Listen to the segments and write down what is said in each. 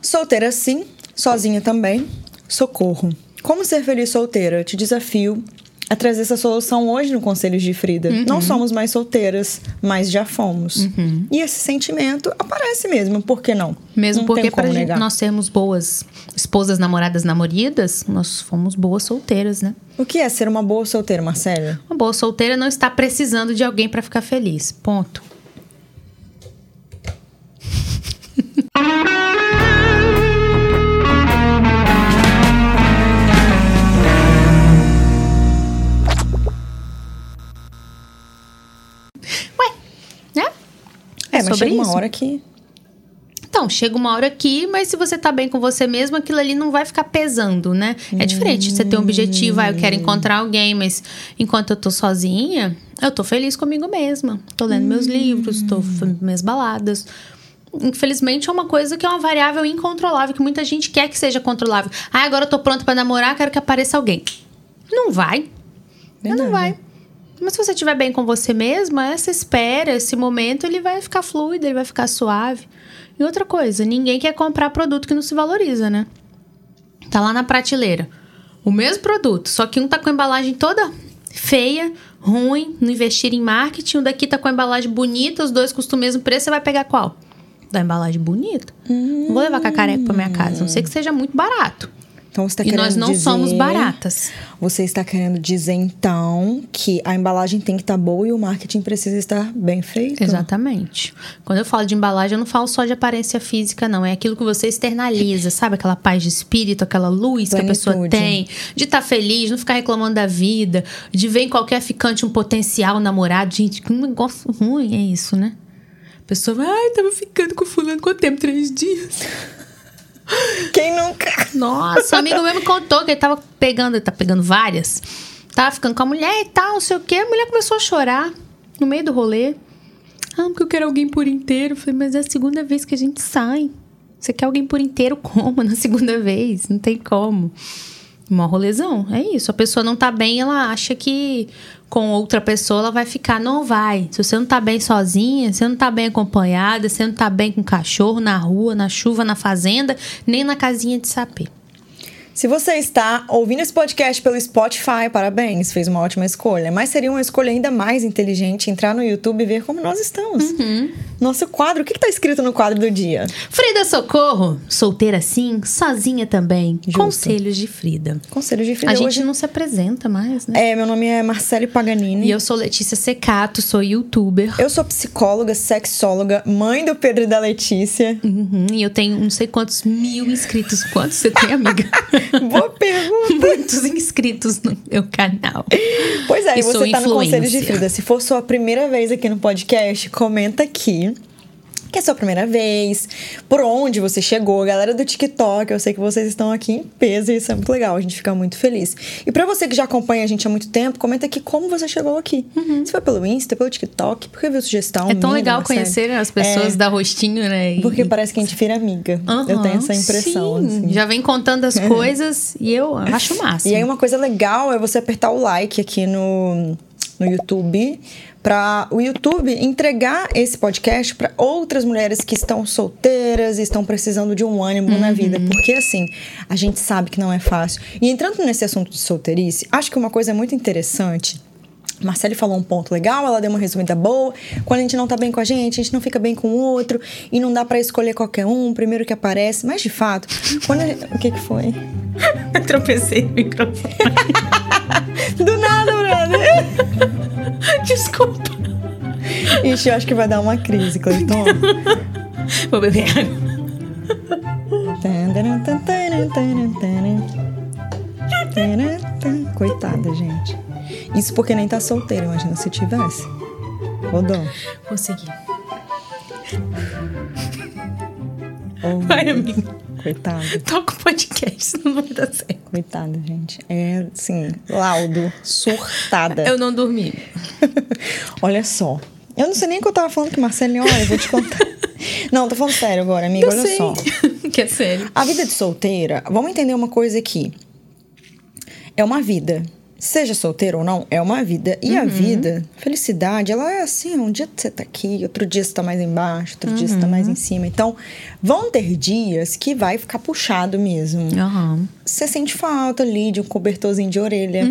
Solteira sim, sozinha também. Socorro. Como ser feliz solteira? Te desafio a trazer essa solução hoje no Conselhos de Frida. Uhum. Não somos mais solteiras, mas já fomos. E esse sentimento aparece mesmo, por que não? Mesmo não porque para nós sermos boas esposas, namoradas, namoridas, nós fomos boas solteiras, né? O que é ser uma boa solteira, Marcela? Uma boa solteira não está precisando de alguém para ficar feliz. Ponto. É, mas sobre chega uma isso. hora que. Então, chega uma hora aqui, mas se você tá bem com você mesmo, aquilo ali não vai ficar pesando, né? É diferente. Você tem um objetivo, ah, eu quero encontrar alguém, mas enquanto eu tô sozinha, eu tô feliz comigo mesma. Tô lendo meus livros, tô fazendo minhas baladas. Infelizmente, é uma coisa que é uma variável incontrolável, que muita gente quer que seja controlável. Ah, agora eu tô pronta pra namorar, quero que apareça alguém. Não vai. Não Verdade. vai. Mas se você estiver bem com você mesma, essa espera, esse momento, ele vai ficar fluido, ele vai ficar suave. E outra coisa, ninguém quer comprar produto que não se valoriza, né? Tá lá na prateleira. O mesmo produto, só que um tá com a embalagem toda feia, ruim, não investir em marketing, o daqui tá com a embalagem bonita, os dois custam o mesmo preço, você vai pegar qual? Da embalagem bonita. Não vou levar cacareco pra minha casa, não ser que seja muito barato. Então você tá e querendo nós não dizer... somos baratas. Você está querendo dizer, então, que a embalagem tem que estar boa e o marketing precisa estar bem feito? Exatamente. Quando eu falo de embalagem, eu não falo só de aparência física, não. É aquilo que você externaliza, sabe? Aquela paz de espírito, aquela luz que a pessoa Plenitude. tem. De estar feliz, não ficar reclamando da vida. De ver em qualquer ficante um potencial namorado. Gente, que negócio ruim é isso, né? A pessoa vai, ai, tava ficando com fulano quanto tempo? Três dias. Nossa, um amigo meu me contou que ele tava pegando, ele tá pegando várias. Tava ficando com a mulher e tal, não sei o quê. A mulher começou a chorar no meio do rolê. Ah, porque eu quero alguém por inteiro. Eu falei, mas é a segunda vez que a gente sai. Você quer alguém por inteiro como na segunda vez? Não tem como. Mó rolezão, é isso. A pessoa não tá bem, ela acha que com outra pessoa ela vai ficar. Não vai. Se você não tá bem sozinha, você não tá bem acompanhada, você não tá bem com cachorro na rua, na chuva, na fazenda, nem na casinha de sapê. Se você está ouvindo esse podcast pelo Spotify, parabéns, fez uma ótima escolha. Mas seria uma escolha ainda mais inteligente entrar no YouTube e ver como nós estamos. Uhum. Nosso quadro, o que está escrito no quadro do dia? Frida Socorro, solteira sim, sozinha também. Justo. Conselhos de Frida. Conselho de Frida A gente hoje. não se apresenta mais, né? É, meu nome é Marcele Paganini. E eu sou Letícia Secato, sou youtuber. Eu sou psicóloga, sexóloga, mãe do Pedro e da Letícia. Uhum, e eu tenho não sei quantos mil inscritos. Quantos você tem, amiga? Boa pergunta. Muitos inscritos no meu canal. Pois é, E você tá no Conselho de. Frida. Se for sua primeira vez aqui no podcast, comenta aqui. Que é sua primeira vez, por onde você chegou, galera do TikTok, eu sei que vocês estão aqui em peso e isso é muito legal, a gente fica muito feliz. E pra você que já acompanha a gente há muito tempo, comenta aqui como você chegou aqui. Se foi pelo Insta, pelo TikTok, porque viu sugestão. Uhum. É tão minha, legal conhecer as pessoas, É, dar rostinho, né? E- Porque parece que a gente vira amiga. eu tenho essa impressão. sim. assim. Já vem contando as coisas e eu acho massa. E aí uma coisa legal é você apertar o like aqui no, no YouTube para o YouTube entregar esse podcast para outras mulheres que estão solteiras e estão precisando de um ânimo na vida, porque assim, a gente sabe que não é fácil. E entrando nesse assunto de solteirice, acho que uma coisa muito interessante Marcele falou um ponto legal, ela deu uma resumida boa. Quando a gente não tá bem com a gente, a gente não fica bem com o outro e não dá pra escolher qualquer um, primeiro que aparece. Mas de fato, quando a gente... o que que foi? Eu tropecei no microfone. Desculpa. Ixi, eu acho que vai dar uma crise, Cleiton. Vou beber água. Coitada, gente. Isso porque nem tá solteira, imagina se tivesse. Rodou. Vou seguir. Oh, Vai, amiga. Coitada, Toca o podcast, não vai dar certo. coitada, gente. É, assim, laudo, surtada. Eu não dormi. Olha só. Eu não sei nem o que eu tava falando que Marceline, olha, eu vou te contar. Não, tô falando sério agora, amiga, Eu olha sei. só. que é sério. A vida de solteira, vamos entender uma coisa aqui. É uma vida. Seja solteiro ou não, é uma vida. E a vida, felicidade, ela é assim: um dia você tá aqui, outro dia você tá mais embaixo, outro dia você tá mais em cima. Então, vão ter dias que vai ficar puxado mesmo. Aham. Você sente falta ali de um cobertorzinho de orelha.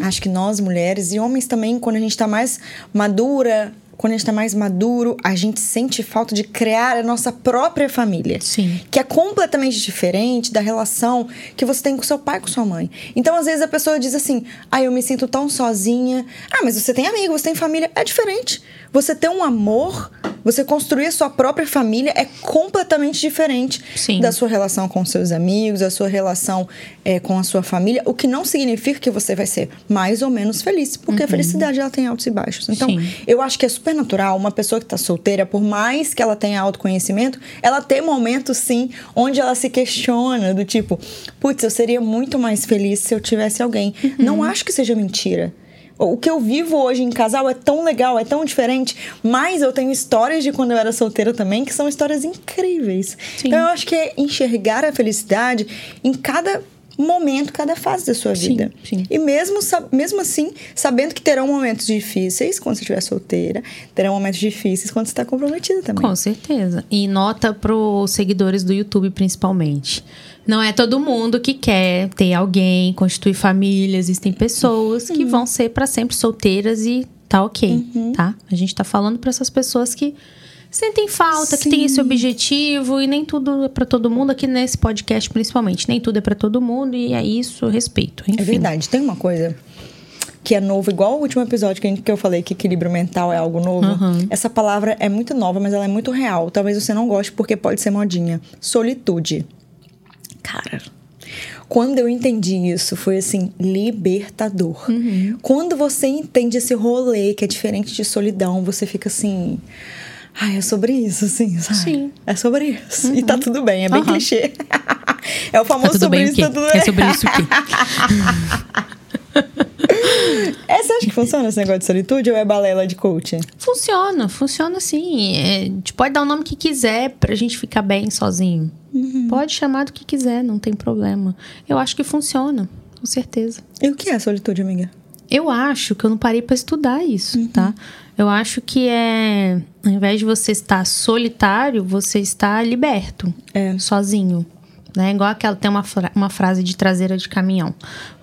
Acho que nós, mulheres e homens também, quando a gente tá mais madura, quando a gente tá mais maduro, a gente sente falta de criar a nossa própria família. Sim. Que é completamente diferente da relação que você tem com seu pai e com sua mãe. Então, às vezes, a pessoa diz assim: ah, eu me sinto tão sozinha. Ah, mas você tem amigo, você tem família. É diferente. Você ter um amor, você construir a sua própria família é completamente diferente Sim. da sua relação com seus amigos, da sua relação eh, com a sua família. O que não significa que você vai ser mais ou menos feliz, porque a felicidade ela tem altos e baixos. Então, Sim. eu acho que é super natural uma pessoa que tá solteira, por mais que ela tenha autoconhecimento, ela ter momentos sim onde ela se questiona do tipo, putz, eu seria muito mais feliz se eu tivesse alguém. Não acho que seja mentira. O que eu vivo hoje em casal é tão legal, é tão diferente, mas eu tenho histórias de quando eu era solteira também que são histórias incríveis. Sim. Então eu acho que é enxergar a felicidade em cada momento, cada fase da sua Sim, vida. sim. E mesmo, mesmo assim, sabendo que terão momentos difíceis quando você estiver solteira, terão momentos difíceis quando você está comprometida também. Com certeza. E nota pros seguidores do YouTube, principalmente. Não é todo mundo que quer ter alguém, constituir família. Existem pessoas que vão ser para sempre solteiras e tá ok, tá? A gente tá falando para essas pessoas que sentem falta, que tem esse objetivo e nem tudo é para todo mundo aqui nesse podcast principalmente. Nem tudo é para todo mundo e é isso, respeito. Enfim. É verdade. Tem uma coisa que é novo, igual o último episódio que, a gente- que eu falei que equilíbrio mental é algo novo. Essa palavra é muito nova, mas ela é muito real. Talvez você não goste porque pode ser modinha. Solitude. Cara, quando eu entendi isso, foi assim, libertador. Quando você entende esse rolê que é diferente de solidão, você fica assim. Ai, é sobre isso, assim, sabe? Sim. É sobre isso. E tá tudo bem, é bem Aham. clichê. é o famoso Tá sobre bem isso, tá tudo É bem. sobre isso o quê? É, você acha que funciona esse negócio de solitude ou é balela de coaching? Funciona, funciona sim. É, a gente pode dar o nome que quiser pra gente ficar bem sozinho. Pode chamar do que quiser, não tem problema. Eu acho que funciona, com certeza. E o que é solitude, amiga? Eu acho que eu não parei pra estudar isso, tá? Eu acho que é. Ao invés de você estar solitário, você está liberto. É. Sozinho. Né? Igual aquela. Tem uma, fra- uma frase de traseira de caminhão.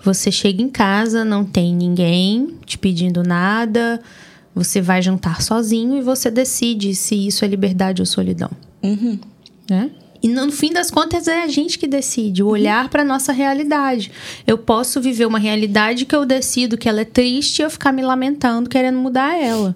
Você chega em casa, não tem ninguém te pedindo nada. Você vai jantar sozinho e você decide se isso é liberdade ou solidão. Né? E no fim das contas é a gente que decide, o olhar para nossa realidade. Eu posso viver uma realidade que eu decido que ela é triste e eu ficar me lamentando, querendo mudar ela.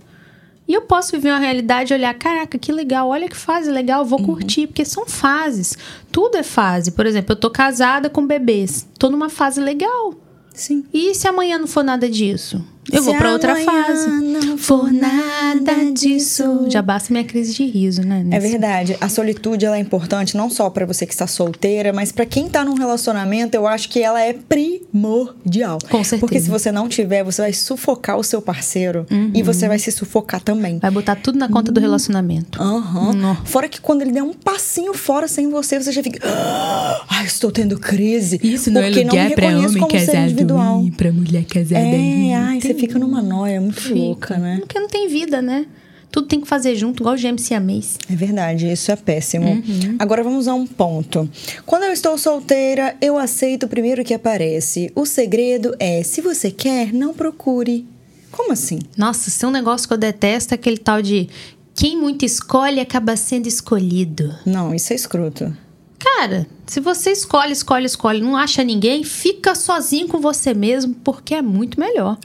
E eu posso viver uma realidade e olhar, caraca, que legal, olha que fase legal, vou curtir, porque são fases. Tudo é fase. Por exemplo, eu tô casada com bebês, tô numa fase legal. Sim. E se amanhã não for nada disso? Eu vou pra outra fase. não for nada disso. Já basta minha crise de riso, né? É nesse- verdade. A solitude ela é importante não só pra você que está solteira, mas pra quem tá num relacionamento, eu acho que ela é primordial. Com certeza. Porque se você não tiver, você vai sufocar o seu parceiro e você vai se sufocar também. Vai botar tudo na conta do relacionamento. Aham. Nó. Fora que quando ele der um passinho fora sem você, você já fica. "Ah, Ai, estou tendo crise. porque não me reconheço como ser individual. pra mulher casada. É, ai, você fica numa noia muito louca, né? Porque não tem vida, né? Tudo tem que fazer junto, igual gêmeos siamês. É verdade, isso é péssimo. Uhum. Agora vamos a um ponto. Quando eu estou solteira, eu aceito o primeiro que aparece. O segredo é: se você quer, não procure. Como assim? Nossa, se tem um negócio que eu detesto é aquele tal de quem muito escolhe acaba sendo escolhido. Não, isso é escroto. Cara, se você escolhe, escolhe, escolhe, não acha ninguém, fica sozinho com você mesmo, porque é muito melhor.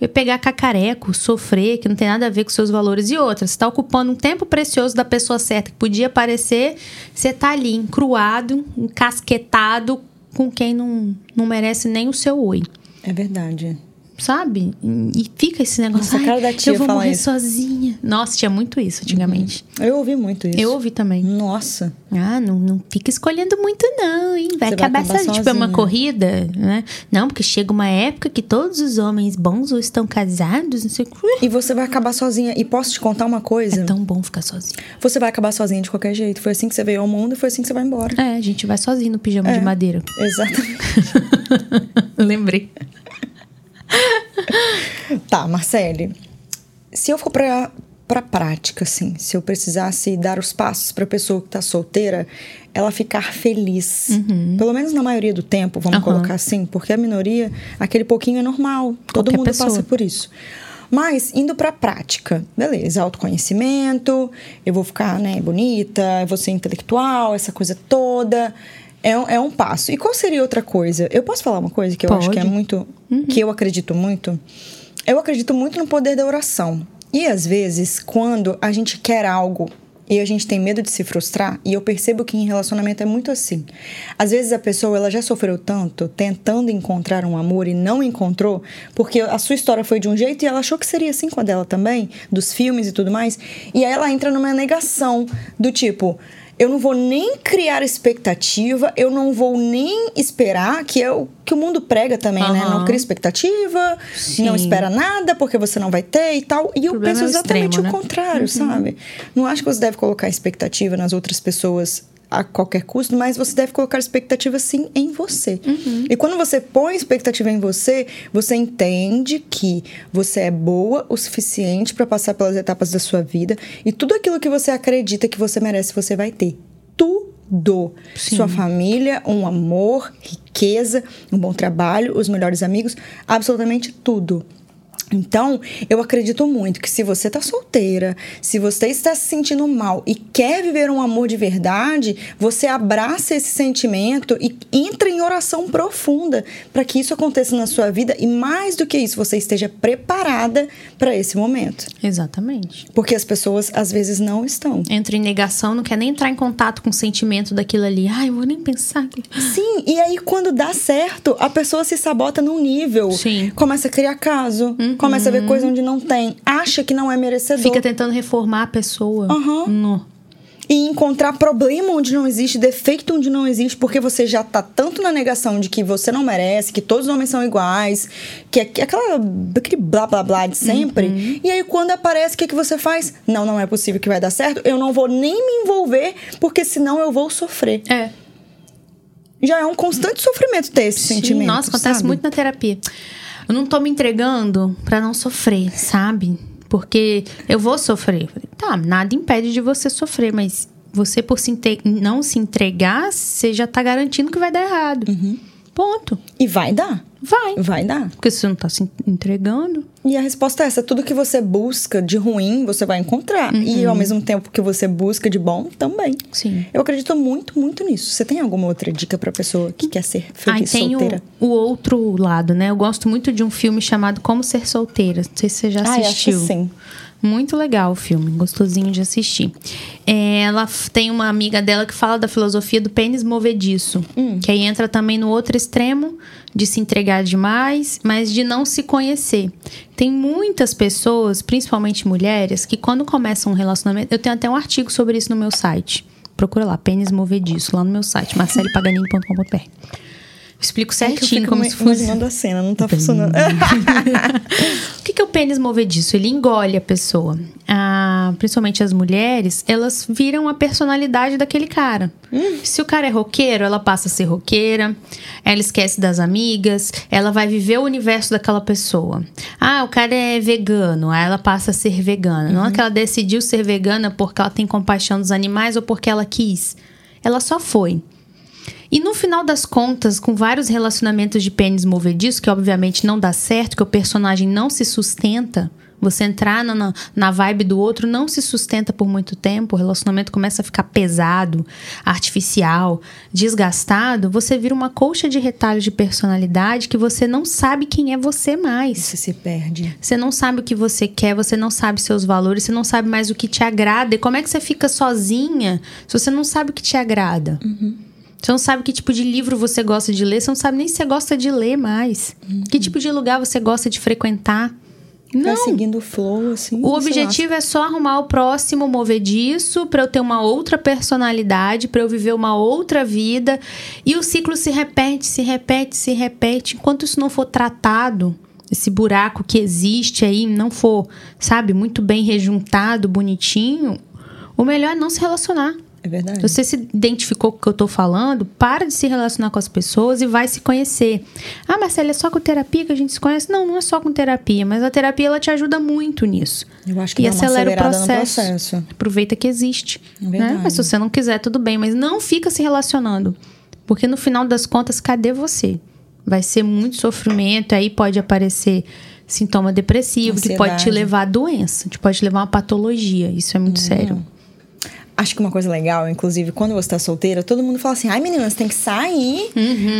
Eu pegar cacareco, sofrer, que não tem nada a ver com seus valores. E outra, você tá ocupando um tempo precioso da pessoa certa, que podia aparecer, você tá ali encruado, encasquetado com quem não, não merece nem o seu oi. É verdade. Sabe? E fica esse negócio. Nossa, a "Ai, cara da tia eu vou morrer isso." Uhum. sozinha. Nossa, tinha muito isso antigamente. Eu ouvi muito isso. Eu ouvi também. Nossa. Ah, não, não fica escolhendo muito, não, hein? Vai Você vai acabar, acabar sozinho. Tipo, é uma sozinha. corrida, né? Não, porque chega uma época que todos os homens bons ou estão casados, não sei o que. E você vai acabar sozinha. E posso te contar uma coisa? É tão bom ficar sozinho. Você vai acabar sozinha de qualquer jeito. Foi assim que você veio ao mundo e foi assim que você vai embora. É, a gente vai sozinho no pijama É. de madeira. Exatamente. Lembrei. tá, Marcele. Se eu for pra, pra prática, assim, se eu precisasse dar os passos pra pessoa que tá solteira, ela ficar feliz. Pelo menos na maioria do tempo, vamos Uhum. colocar assim, porque a minoria, aquele pouquinho é normal. Todo Qualquer mundo pessoa. passa por isso. Mas indo pra prática, beleza, autoconhecimento, eu vou ficar, né, bonita, eu vou ser intelectual, essa coisa toda. É, um- é um passo. E qual seria outra coisa? Eu posso falar uma coisa que eu acho que é Pode. muito. que eu acredito muito? Eu acredito muito no poder da oração. E às vezes, quando a gente quer algo e a gente tem medo de se frustrar, e eu percebo que em relacionamento é muito assim. Às vezes a pessoa ela já sofreu tanto tentando encontrar um amor e não encontrou, porque a sua história foi de um jeito e ela achou que seria assim com a dela também, dos filmes e tudo mais, e aí ela entra numa negação do tipo, eu não vou nem criar expectativa, eu não vou nem esperar, que é o que o mundo prega também, né? Aham. Não cria expectativa, Sim. não espera nada porque você não vai ter e tal. E eu penso é o exatamente extremo, o né? contrário, sabe? Não acho que você deve colocar expectativa nas outras pessoas a qualquer custo, mas você deve colocar expectativa sim em você. E quando você põe expectativa em você, você entende que você é boa o suficiente para passar pelas etapas da sua vida e tudo aquilo que você acredita que você merece, você vai ter. Tudo. Sua família, um amor, riqueza, um bom trabalho, os melhores amigos, absolutamente tudo. Então, eu acredito muito que se você tá solteira, se você está se sentindo mal e quer viver um amor de verdade, você abraça esse sentimento e entra em oração profunda para que isso aconteça na sua vida e mais do que isso, você esteja preparada para esse momento. Exatamente. Porque as pessoas às vezes não estão. Entra em negação, não quer nem entrar em contato com o sentimento daquilo ali. Ai, eu vou nem pensar. Sim, e aí quando dá certo, a pessoa se sabota num nível. Sim. Uhum. Começa a criar caso, começa a ver coisa onde não tem, acha que não é merecedor. Fica tentando reformar a pessoa. Aham. No. E encontrar problema onde não existe, defeito onde não existe, porque você já tá tanto na negação de que você não merece, que todos os homens são iguais, que é que é aquela, aquele blá blá blá de sempre. Uhum. E aí quando aparece, o que, que você faz? Não, não é possível que vai dar certo, eu não vou nem me envolver, porque senão eu vou sofrer. É. Já é um constante sofrimento ter esse Sim, sentimento. Nossa, acontece sabe? muito na terapia. Eu não tô me entregando pra não sofrer, sabe? Porque eu vou sofrer. Tá, nada impede de você sofrer, mas você, por se não se entregar, você já tá garantindo que vai dar errado. Uhum. Ponto. E vai dar. Vai. Vai dar. Porque você não tá se entregando. E a resposta é essa: tudo que você busca de ruim, você vai encontrar. E ao mesmo tempo que você busca de bom, também. Sim. Eu acredito muito, muito nisso. Você tem alguma outra dica pra pessoa que quer ser feliz tem o, solteira? o outro lado, né? Eu gosto muito de um filme chamado Como Ser Solteira. Não sei se você já Ai, assistiu. acho que sim. Muito legal o filme, gostosinho de assistir. É, ela tem uma amiga dela que fala da filosofia do pênis movediço, Hum. que aí entra também no outro extremo de se entregar demais, mas de não se conhecer. Tem muitas pessoas, principalmente mulheres, que quando começam um relacionamento, eu tenho até um artigo sobre isso no meu site. Procura lá, pênis movediço, lá no meu site, marcelepaganini.com.br. Explico É que eu certinho fico como me- se fosse. imaginando a cena, não tá funcionando. O que, que é o pênis movediço? Ele engole a pessoa. Ah, principalmente as mulheres, elas viram a personalidade daquele cara. Se o cara é roqueiro, ela passa a ser roqueira, ela esquece das amigas, ela vai viver o universo daquela pessoa. Ah, o cara é vegano, aí ela passa a ser vegana. Não é que ela decidiu ser vegana porque ela tem compaixão dos animais ou porque ela quis. Ela só foi. E no final das contas, com vários relacionamentos de pênis movediço, que obviamente não dá certo, que o personagem não se sustenta, você entrar na- na, vibe do outro não se sustenta por muito tempo, o relacionamento começa a ficar pesado, artificial, desgastado, você vira uma colcha de retalhos de personalidade que você não sabe quem é você mais. Você se perde. Você não sabe o que você quer, você não sabe seus valores, você não sabe mais o que te agrada. E como é que você fica sozinha se você não sabe o que te agrada? Você não sabe que tipo de livro você gosta de ler, você não sabe nem se você gosta de ler mais. Que tipo de lugar você gosta de frequentar. Vai Não. seguindo o flow, assim. O objetivo é só arrumar o próximo movediço para eu ter uma outra personalidade, para eu viver uma outra vida. E o ciclo se repete, se repete, se repete. Enquanto isso não for tratado, esse buraco que existe aí não for, sabe, muito bem rejuntado, bonitinho, o melhor é não se relacionar. É verdade. Você se identificou com o que eu tô falando, para de se relacionar com as pessoas e vai se conhecer. Ah, Marcela, é só com terapia que a gente se conhece? Não, não é só com terapia, mas a terapia ela te ajuda muito nisso. Eu acho que e dá acelera o processo. processo. Aproveita que existe. É né? Mas se você não quiser, tudo bem. Mas não fica se relacionando. Porque no final das contas, cadê você? Vai ser muito sofrimento, aí pode aparecer sintoma depressivo, que pode te Ansiedade. levar a doença, te pode levar a uma patologia. Isso é muito sério. Acho que uma coisa legal, inclusive, quando você tá solteira, todo mundo fala assim: ai, menina, você tem que sair,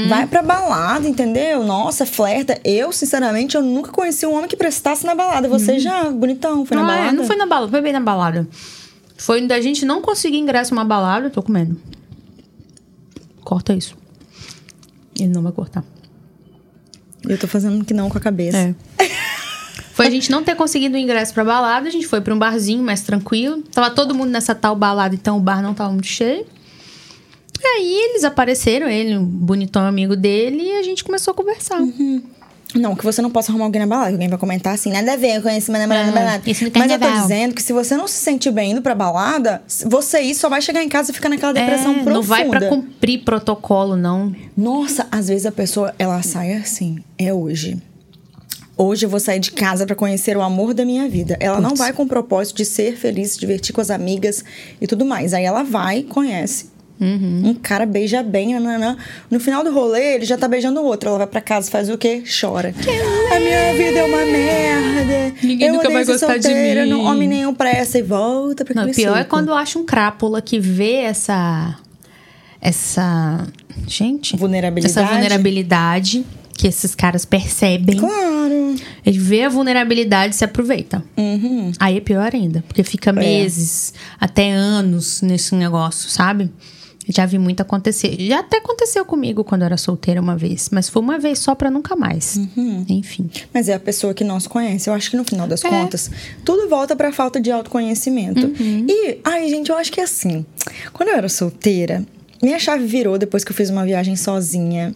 vai pra balada, entendeu? Nossa, flerta. Eu, sinceramente, eu nunca conheci um homem que prestasse na balada. Você já, bonitão, foi na Não, é, balada? não foi na balada, foi bem na balada. Foi da gente não conseguir ingresso numa balada, eu tô comendo. Corta isso. Ele não vai cortar. Eu tô fazendo que não com a cabeça. É. Foi a gente não ter conseguido o ingresso pra balada, a gente foi pra um barzinho mais tranquilo. Tava todo mundo nessa tal balada, então o bar não tava muito cheio. E aí eles apareceram, ele, um bonitão amigo dele, e a gente começou a conversar. Não, que você não possa arrumar alguém na balada. Alguém vai comentar assim, nada a ver, eu conheci meu namorado na É, balada. isso Mas eu tô dizendo que se você não se sentir bem indo pra balada, você ir só vai chegar em casa e ficar naquela depressão É, profunda. não vai pra cumprir protocolo, não. Nossa, às vezes a pessoa, ela sai assim, é hoje. Hoje eu vou sair de casa pra conhecer o amor da minha vida. Ela não Putz. vai com o propósito de ser feliz, se divertir com as amigas e tudo mais. Aí ela vai, conhece. Uhum. Um cara beija bem, nananã. No final do rolê, ele já tá beijando o outro. Ela vai pra casa, faz o quê? Chora. A minha vida é uma merda. Ninguém eu nunca vai gostar de solteira, mim. Não, homem nenhum presta e volta pra Não, pior é quando acha um crápula que vê essa. Essa. Gente. Vulnerabilidade. Essa vulnerabilidade que esses caras percebem. Claro. Ele vê a vulnerabilidade e se aproveita. Uhum. Aí é pior ainda, porque fica É. meses, até anos nesse negócio, sabe? Já vi muito acontecer. Já até aconteceu comigo quando eu era solteira uma vez, mas foi uma vez só pra nunca mais. Uhum. Enfim. Mas é a pessoa que não se conhece. Eu acho que no final das É. contas, tudo volta pra falta de autoconhecimento. Uhum. E, ai, gente, eu acho que é assim. Quando eu era solteira, minha chave virou depois que eu fiz uma viagem sozinha.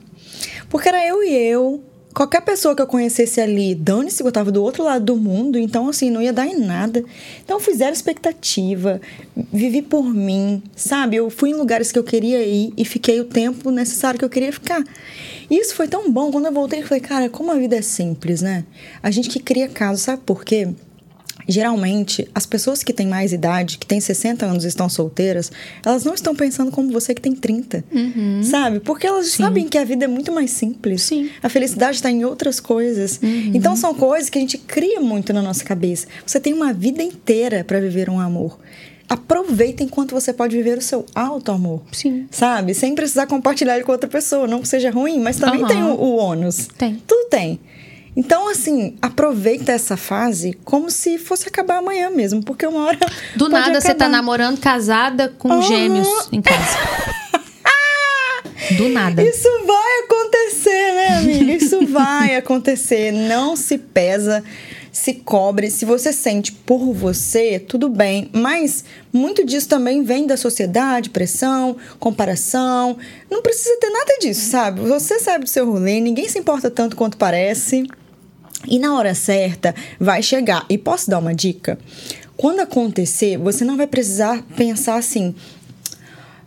Porque era eu e eu. Qualquer pessoa que eu conhecesse ali, dane-se, eu tava do outro lado do mundo, então assim, não ia dar em nada. Então fiz zero expectativa, vivi por mim, sabe? Eu fui em lugares que eu queria ir e fiquei o tempo necessário que eu queria ficar. E isso foi tão bom, quando eu voltei, eu falei, cara, como a vida é simples, né? A gente que cria casos, sabe por quê? Geralmente, as pessoas que têm mais idade, que têm 60 anos e estão solteiras, elas não estão pensando como você que tem 30. Sabe? Porque elas sabem que a vida é muito mais simples. Sim. A felicidade está em outras coisas. Então, são coisas que a gente cria muito na nossa cabeça. Você tem uma vida inteira para viver um amor. Aproveita enquanto você pode viver o seu auto-amor. Sim. Sabe? Sem precisar compartilhar ele com outra pessoa. Não que seja ruim, mas também Aham. tem o, o ônus. Tem. Tudo tem. Então, assim, aproveita essa fase como se fosse acabar amanhã mesmo, porque uma hora. Do nada você tá acabar. namorando, casada com Aham. gêmeos em casa. Do nada. Isso vai acontecer, né, amiga? Isso vai acontecer. Não se pesa, se cobre. Se você sente por você, tudo bem. Mas muito disso também vem da sociedade, pressão, comparação. Não precisa ter nada disso, sabe? Você sabe do seu rolê, ninguém se importa tanto quanto parece. E na hora certa vai chegar. E posso dar uma dica? Quando acontecer, você não vai precisar pensar assim.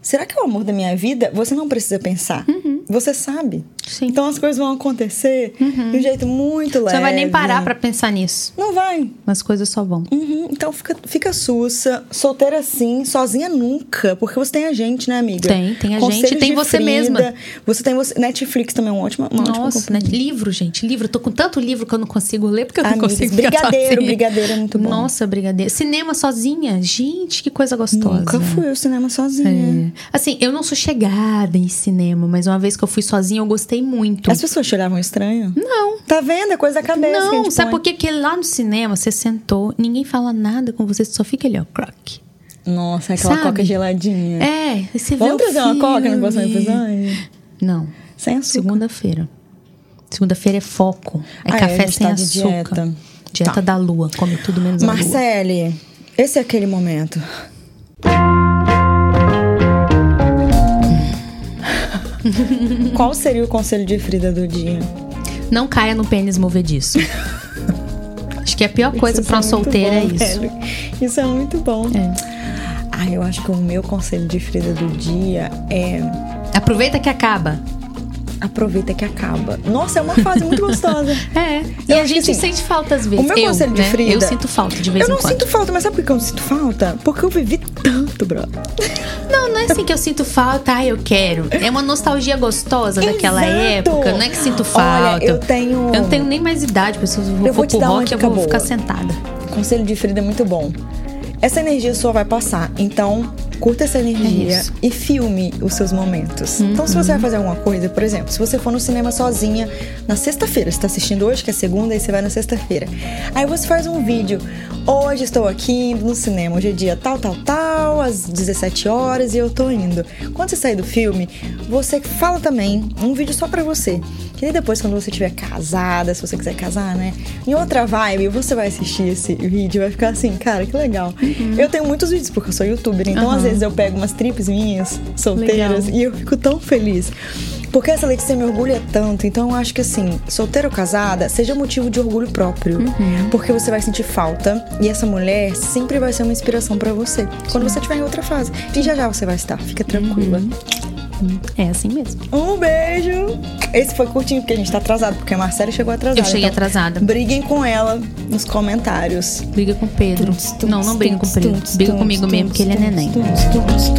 Será que é o amor da minha vida? Você não precisa pensar. Você sabe. Sim. Então as coisas vão acontecer de um jeito muito leve. Você não vai nem parar pra pensar nisso. Não vai. As coisas só vão. Uhum, Então fica, fica sussa, solteira sim, sozinha nunca, porque você tem a gente, né, amiga? Tem, tem a Conselhos gente, tem você Frida, mesma. Você tem você. Netflix também é um ótimo, uma ótima Nossa, né? companhia. livro, gente, livro. Eu tô com tanto livro que eu não consigo ler porque eu não Amigas, consigo ficar brigadeiro, brigadeiro é muito bom. Nossa, brigadeiro. Cinema sozinha. Gente, que coisa gostosa. Nunca fui ao cinema sozinha. É. Assim, eu não sou chegada em cinema, mas uma vez que eu fui sozinha, eu gostei muito. As pessoas te olhavam estranho? Não. Tá vendo? É coisa da cabeça. Não, sabe põe. por quê? Porque lá no cinema você sentou, ninguém fala nada com você, só fica ali, ó, croque. Nossa, aquela Sabe? coca geladinha. É, você vê Vamos o trazer uma coca no próximo episódio? Não. Sem açúcar. Segunda-feira. Segunda-feira é foco. É Ah, é, café gente sem tá açúcar. dieta. Dieta Tá. da lua. Come tudo menos a lua. Marcele, esse é aquele momento. Qual seria o conselho de Frida do dia? Não caia no pênis movediço. Acho que a pior coisa pra uma é solteira bom, é isso. velho. Isso é muito bom. É. Ah, eu acho que o meu conselho de Frida do dia é Aproveita que acaba. aproveita que acaba. Nossa, é uma fase muito gostosa. É. E Eu a gente assim, sente falta às vezes. o meu eu, conselho de né? Frida- Eu sinto falta de vez eu em não quando. sinto falta, mas sabe por que eu não sinto falta? Porque eu vivi tanto, bro. Não, não é assim que eu sinto falta, ah, eu quero. É uma nostalgia gostosa daquela Exato. época. Não é que sinto falta. Olha, eu tenho. Eu não tenho nem mais idade, pessoas. Eu vou, Eu vou pro rock, eu vou boa. ficar sentada. Conselho de Frida é muito bom. Essa energia sua vai passar, então curta essa energia É. Uhum. e filme os seus momentos. Então, se você vai fazer alguma coisa, por exemplo, se você for no cinema sozinha na sexta-feira, você tá assistindo hoje, que é segunda, e você vai na sexta-feira. Aí você faz um vídeo. Hoje estou aqui indo no cinema, hoje é dia tal, tal, tal, às 17 horas e eu tô indo. Quando você sair do filme, você fala também um vídeo só pra você. Que depois, quando você estiver casada, se você quiser casar, né? Em outra vibe, você vai assistir esse vídeo e vai ficar assim, cara, que legal. Eu tenho muitos vídeos porque eu sou youtuber, então às vezes eu pego umas trips minhas, solteiras, Legal. e eu fico tão feliz. Porque essa Letícia me orgulha tanto, então eu acho que assim, solteira ou casada, seja motivo de orgulho próprio. Porque você vai sentir falta e essa mulher sempre vai ser uma inspiração pra você. Quando você estiver em outra fase. E já já você vai estar, fica tranquila. É assim mesmo. Um beijo! Esse foi curtinho, porque a gente tá atrasado, porque a Marcela chegou atrasada. Eu cheguei então atrasada. Briguem com ela nos comentários. Briga com o Pedro. Não, não briga com o Pedro. Briga comigo mesmo, que ele é neném. Tuns,